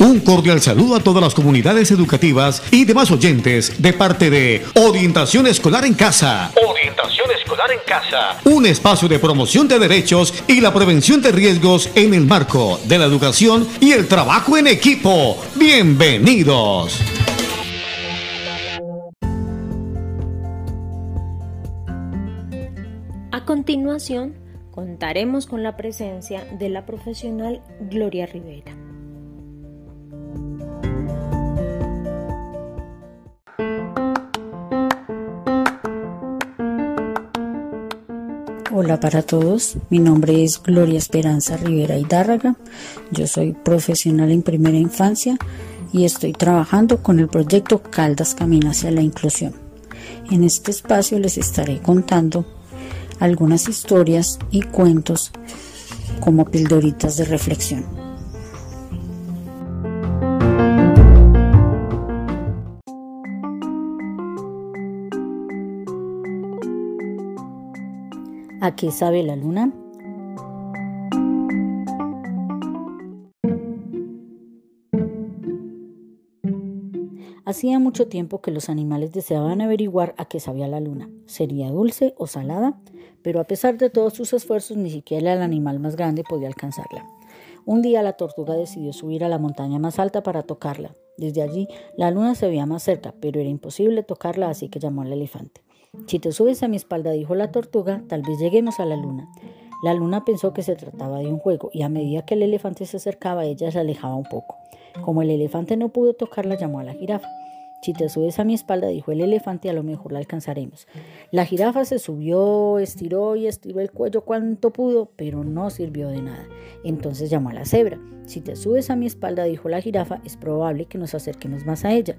Un cordial saludo a todas las comunidades educativas y demás oyentes de parte de Orientación Escolar en Casa. Orientación Escolar en Casa. Un espacio de promoción de derechos y la prevención de riesgos en el marco de la educación y el trabajo en equipo. Bienvenidos. A continuación, contaremos con la presencia de la profesional Gloria Rivera. Hola para todos, mi nombre es Gloria Esperanza Rivera Hidárraga, yo soy profesional en primera infancia y estoy trabajando con el proyecto Caldas Camina hacia la Inclusión. En este espacio les estaré contando algunas historias y cuentos como pildoritas de reflexión. ¿A qué sabe la luna? Hacía mucho tiempo que los animales deseaban averiguar a qué sabía la luna. ¿Sería dulce o salada? Pero a pesar de todos sus esfuerzos, ni siquiera el animal más grande podía alcanzarla. Un día la tortuga decidió subir a la montaña más alta para tocarla. Desde allí la luna se veía más cerca, pero era imposible tocarla, así que llamó al elefante. Si te subes a mi espalda, dijo la tortuga, tal vez lleguemos a la luna. La luna pensó que se trataba de un juego y a medida que el elefante se acercaba, ella se alejaba un poco. Como el elefante no pudo tocarla, llamó a la jirafa. Si te subes a mi espalda, dijo el elefante, a lo mejor la alcanzaremos. La jirafa se subió, estiró y estiró el cuello cuanto pudo, pero no sirvió de nada. Entonces llamó a la cebra. Si te subes a mi espalda, dijo la jirafa, es probable que nos acerquemos más a ella.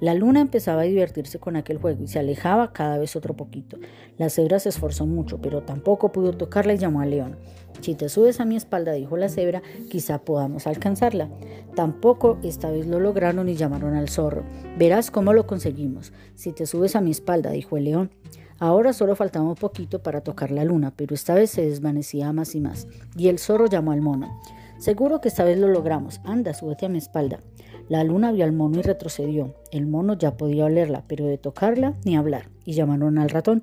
La luna empezaba a divertirse con aquel juego y se alejaba cada vez otro poquito. La cebra se esforzó mucho, pero tampoco pudo tocarla y llamó al león. Si te subes a mi espalda, dijo la cebra, quizá podamos alcanzarla. Tampoco esta vez lo lograron y llamaron al zorro. Verás cómo lo conseguimos. Si te subes a mi espalda, dijo el león. Ahora solo faltaba un poquito para tocar la luna, pero esta vez se desvanecía más y más. Y el zorro llamó al mono. Seguro que esta vez lo logramos. Anda, súbete a mi espalda. La luna vio al mono y retrocedió. El mono ya podía olerla, pero de tocarla ni hablar. Y llamaron al ratón.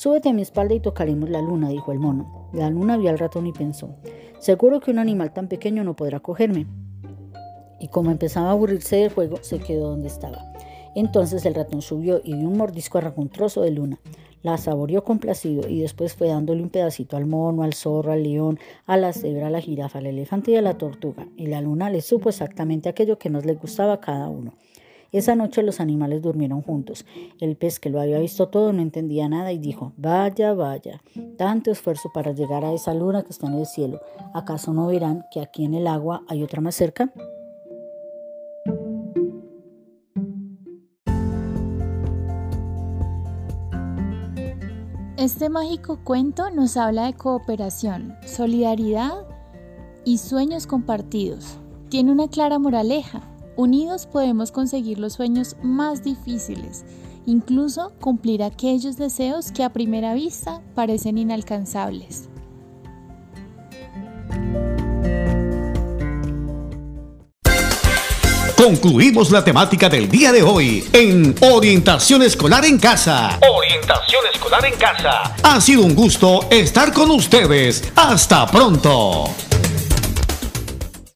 Súbete a mi espalda y tocaremos la luna, dijo el mono. La luna vio al ratón y pensó, seguro que un animal tan pequeño no podrá cogerme. Y como empezaba a aburrirse del juego, se quedó donde estaba. Entonces el ratón subió y de un mordisco un trozo de luna. La saboreó complacido y después fue dándole un pedacito al mono, al zorro, al león, a la cebra, a la jirafa, al elefante y a la tortuga. Y la luna le supo exactamente aquello que nos le gustaba a cada uno. Esa noche los animales durmieron juntos. El pez que lo había visto todo no entendía nada y dijo, vaya, vaya, tanto esfuerzo para llegar a esa luna que está en el cielo. ¿Acaso no verán que aquí en el agua hay otra más cerca? Este mágico cuento nos habla de cooperación, solidaridad y sueños compartidos. Tiene una clara moraleja. Unidos podemos conseguir los sueños más difíciles, incluso cumplir aquellos deseos que a primera vista parecen inalcanzables. Concluimos la temática del día de hoy en Orientación Escolar en Casa. Orientación Escolar en Casa. Ha sido un gusto estar con ustedes. Hasta pronto.